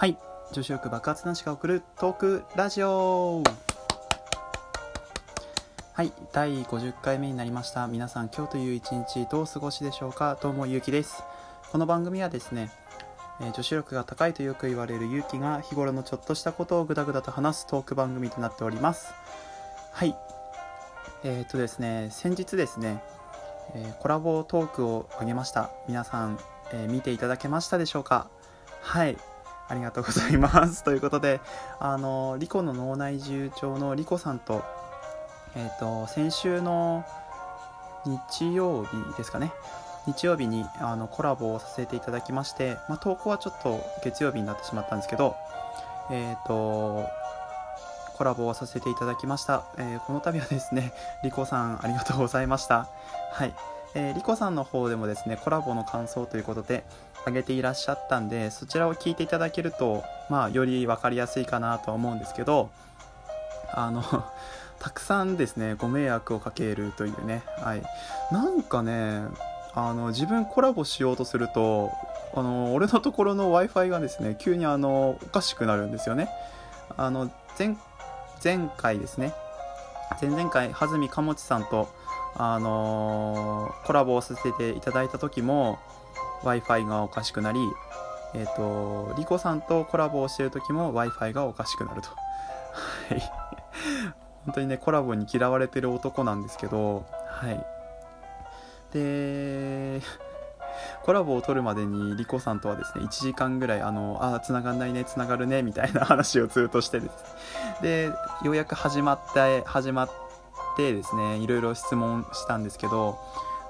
はい。女子力爆発男子が送るトークラジオ。はい。第50回目になりました。皆さん今日という一日どうお過ごしでしょうか？どうもゆうきです。この番組はですねえー女子力が高いとよく言われる勇気が日頃のちょっとしたことをぐだぐだと話すトーク番組となっております。はい。えー、っとですね先日ですね、えーコラボトークをあげました。皆さん、えー見ていただけましたでしょうか？はい。ありがとうございます。ということであのリコの脳内重長のリコさんとえー、と先週の日曜日ですかね。日曜日にあのコラボをさせていただきまして、まあ、投稿はちょっと月曜日になってしまったんですけどえっ、とコラボをさせていただきました、えーこの度はですねリコさんありがとうございました。はい、えーリコさんの方でもですねコラボの感想ということで上げていらっしゃったんでそちらを聞いていただけるとまあより分かりやすいかなとは思うんですけどあの たくさんですねご迷惑をかけるというねはい。なんかねあの自分コラボしようとするとあの俺のところの w i f i がですね急にあのおかしくなるんですよね。あの前前回ですね。前々回はずみかもちさんとあのコラボをさせていただいた時も w i f i がおかしくなりえっ、とリコさんとコラボをしている時も w i f i がおかしくなると。はい。本当にねコラボに嫌われてる男なんですけどはい。でコラボを取るまでにリコさんとはですね1時間ぐらいあのあ繋がんないね繋がるねみたいな話をずっとしてです。ねでようやく始まって始まってですねいろいろ質問したんですけど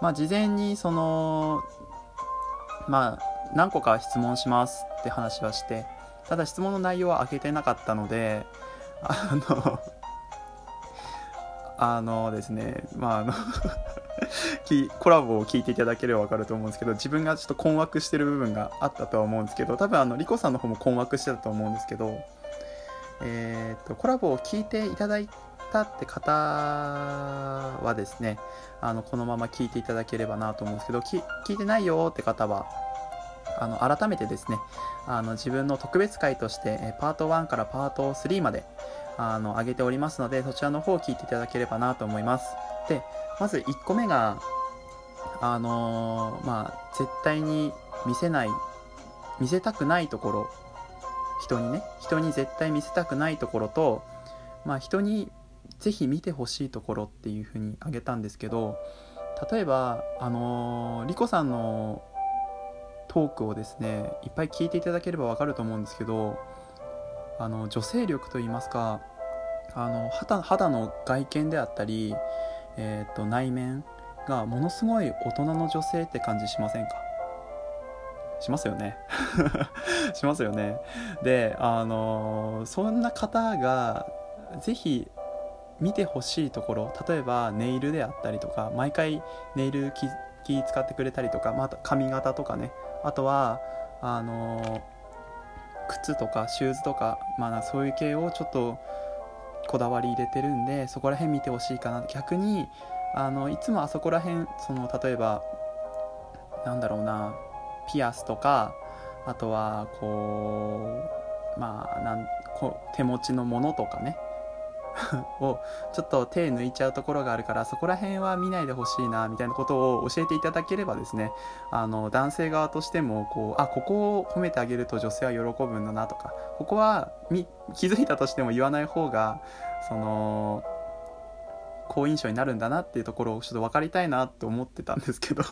まあ事前にそのまあ何個か質問しますって話はしてただ質問の内容は開けてなかったのであのあのですねまああの コラボを聞いていただければ分かると思うんですけど自分がちょっと困惑してる部分があったとは思うんですけど多分あのリコさんの方も困惑してたと思うんですけどえー、とコラボを聞いていただいたって方はですねあのこのまま聞いていただければなと思うんですけど聞いてないよって方はあの改めてですねあの自分の特別会としてえパート1からパート3まであの上げておりますのでそちらの方を聞いていただければなと思います。でまず1個目があのーまあ絶対に見せない見せたくないところ人にね人に絶対見せたくないところと、まあ、人にぜひ見てほしいところっていうふうに挙げたんですけど例えばあのーリコさんのトークをですねいっぱい聞いていただければわかると思うんですけどあの女性力といいますかあの肌肌の外見であったり、えー、と内面がものすごい大人の女性って感じしませんか？しますよね。しますよね。であのそんな方がぜひ見てほしいところ例えばネイルであったりとか毎回ネイル気使ってくれたりとか、まあ、髪型とかね。あとはあの靴とかシューズとか、まあ、そういう系をちょっとこだわり入れてるんでそこら辺見てほしいかな逆にあのいつもあそこら辺その例えばなんだろうなピアスとかあとはこうまあなんこう手持ちのものとかね。をちょっと手抜いちゃうところがあるからそこら辺は見ないでほしいなみたいなことを教えていただければですねあの男性側としてもこうあここを褒めてあげると女性は喜ぶんだなとかここは気づいたとしても言わない方がその好印象になるんだなっていうところをちょっと分かりたいなって思ってたんですけど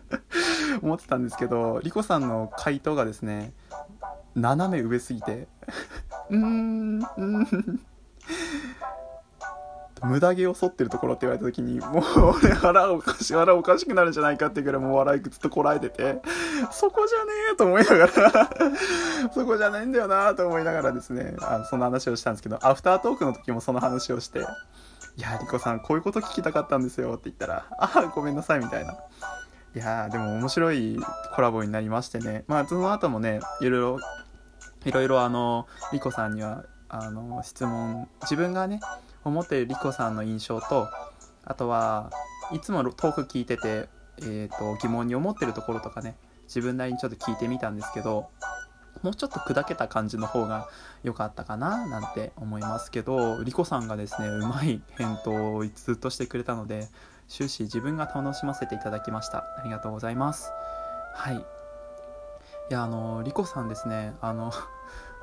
思ってたんですけどリコさんの回答がですね斜め上すぎてうーんうーん。無駄毛を剃ってるところって言われた時にもう俺腹おかし腹おかしくなるんじゃないかっていうぐらいもう笑いずっとこらえててそこじゃねえと思いながらそこじゃないんだよなと思いながらですねあのその話をしたんですけどアフタートークの時もその話をして「いやリコさんこういうこと聞きたかったんですよ」って言ったら「ああごめんなさい」みたいな。いやでも面白いコラボになりましてね。まあその後もねいろいろいろいろあのリコさんにはあの質問自分がね思ってるリコさんの印象とあとはいつもトーク聞いてて、えー、と疑問に思ってるところとかね自分なりにちょっと聞いてみたんですけどもうちょっと砕けた感じの方が良かったかななんて思いますけどリコさんがですねうまい返答をずっとしてくれたので終始自分が楽しませていただきました。ありがとうございます。はい。いやあのリコさんですねあの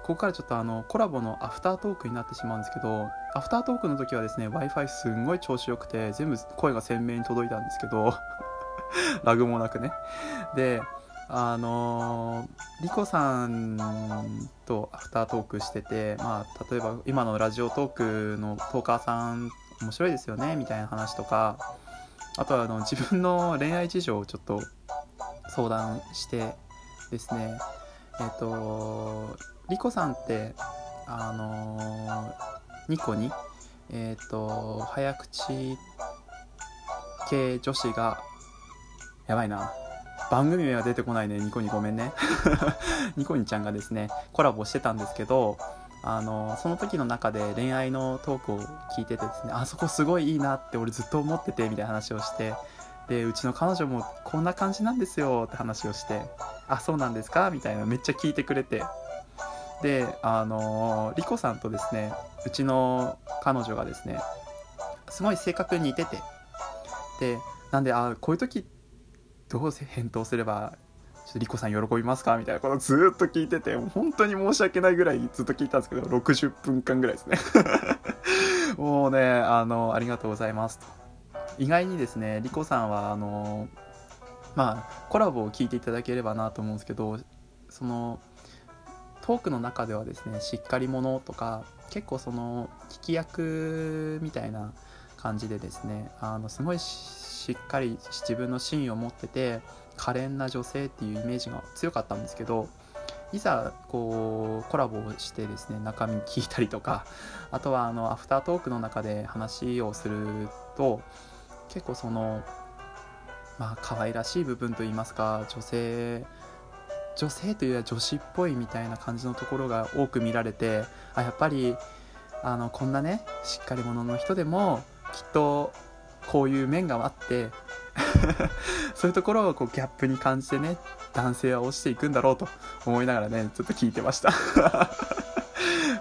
ここからちょっとあのコラボのアフタートークになってしまうんですけどアフタートークの時はですね w i f i すんごい調子よくて全部声が鮮明に届いたんですけど ラグもなくね。であのー、リコさんとアフタートークしてて、まあ、例えば今のラジオトークのトーカーさん面白いですよねみたいな話とかあとはあの自分の恋愛事情をちょっと相談してですねえっ、とリコさんってあの、ニコにえっ、と早口系女子がやばいな。番組名は出てこないね。ニコにごめんね。ニコニちゃんがですねコラボしてたんですけどあのその時の中で恋愛のトークを聞いててですねあそこすごいいいなって俺ずっと思っててみたいな話をしてでうちの彼女もこんな感じなんですよって話をしてあそうなんですか？みたいなめっちゃ聞いてくれて。であのリコさんとですねうちの彼女がですねすごい性格に似てて。でなんであこういう時どうせ返答すればちょっとリコさん喜びますか？みたいなことをずっと聞いてて本当に申し訳ないぐらいずっと聞いたんですけど60分間ぐらいですね。もうねあのありがとうございますと。意外にですねリコさんはあのまあコラボを聞いていただければなと思うんですけどそのトークの中ではですねしっかり者とか結構その聞き役みたいな感じでですねあのすごいしっかり自分の芯を持ってて可憐な女性っていうイメージが強かったんですけどいざこうコラボをしてですね中身聞いたりとかあとはあのアフタートークの中で話をすると結構そのまあ可愛らしい部分といいますか女性女性というよりは女子っぽいみたいな感じのところが多く見られてあやっぱりあのこんなねしっかり者の人でもきっとこういう面があって そういうところをこうギャップに感じてね男性は落ちていくんだろうと思いながらねちょっと聞いてました。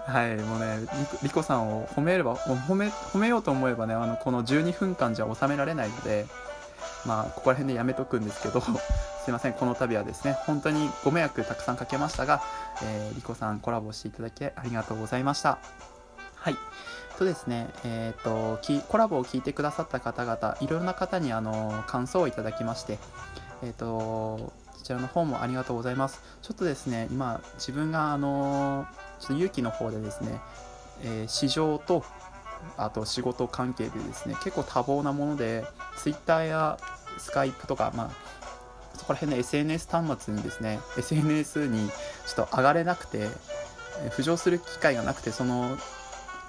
はいもうねリコさんを褒めれば褒め褒めようと思えばねあのこの12分間じゃ収められないのでまあここら辺でやめとくんですけど すいませんこの度はですね本当にご迷惑たくさんかけましたが、えー、リコさんコラボしていただきありがとうございましたはいとですね、えっ、ー、と、コラボを聞いてくださった方々、いろいろな方にあの感想をいただきまして、えっ、ー、と、こちらの方もありがとうございます。ちょっとですね、今、自分があの、ちょっと勇気の方でですね、えー、市場と、あと仕事関係でですね、結構多忙なもので、Twitter や Skype とか、まあ、そこら辺の SNS 端末にですね、SNS にちょっと上がれなくて、浮上する機会がなくて、その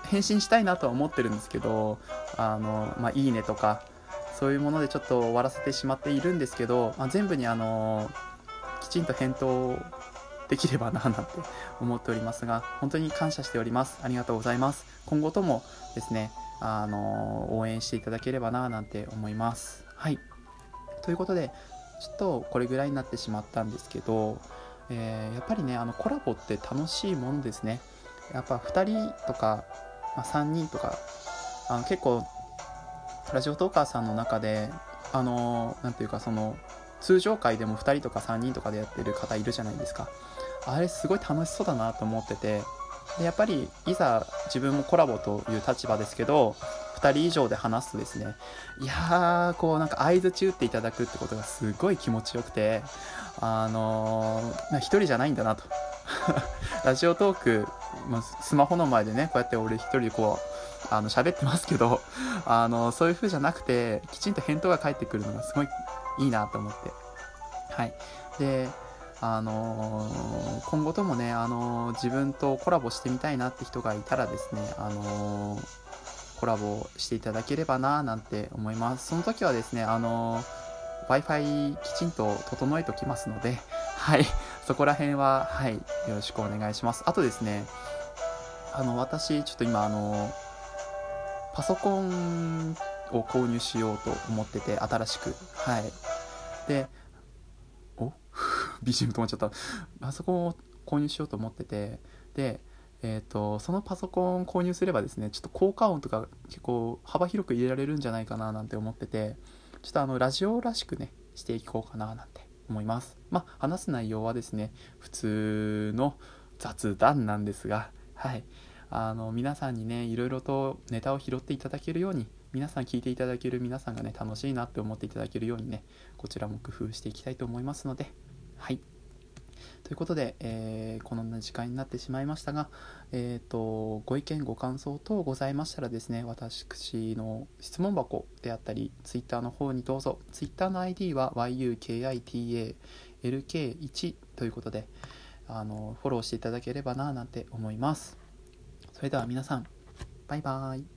返信したいなとは思ってるんですけどあの、まあ、いいねとかそういうものでちょっと終わらせてしまっているんですけど、まあ、全部にあのきちんと返答できればななんて思っておりますが本当に感謝しております。ありがとうございます。今後ともですねあの応援していただければななんて思います。はい。ということでちょっとこれぐらいになってしまったんですけど、えー、やっぱりねあのコラボって楽しいもんですね。やっぱ2人とかまあ、3人とかあの結構ラジオトーカーさんの中であの何ていうかその通常回でも2人とか3人とかでやってる方いるじゃないですか。あれすごい楽しそうだなと思ってて。でやっぱりいざ自分もコラボという立場ですけど2人以上で話すとですねいやーこうなんか合図中っていただくってことがすごい気持ちよくてあのー、1人じゃないんだなと。ラジオトーク、まあ、スマホの前でねこうやって俺1人でこうあの喋ってますけどあのそういう風じゃなくてきちんと返答が返ってくるのがすごいいいなと思ってはいであのー、今後ともね、あのー、自分とコラボしてみたいなって人がいたらですね、あのー、コラボしていただければななんて思います。その時はですね、あの Wi-Fi きちんと整えておきますので、はい、そこら辺は、はい、よろしくお願いします。あとですね、あの、私、ちょっと今、あの、パソコンを購入しようと思ってて、新しく。はい。で、BGM 止まっちゃった。パソコンを購入しようと思っててでえーと、そのパソコン購入すればですねちょっと効果音とか結構幅広く入れられるんじゃないかななんて思っててちょっとあのラジオらしくねしていこうかななんて思いますまあ話す内容はですね普通の雑談なんですがはいあの皆さんにねいろいろとネタを拾っていただけるように皆さん聞いていただける皆さんがね楽しいなって思っていただけるようにねこちらも工夫していきたいと思いますので。はい。ということで、えー、こんな時間になってしまいましたが、えーと、ご意見ご感想等ございましたらですね私の質問箱であったり Twitter の方にどうぞ。Twitter の ID は yukitalk1 ということであのフォローしていただければななんて思います。それでは皆さんバイバーイ。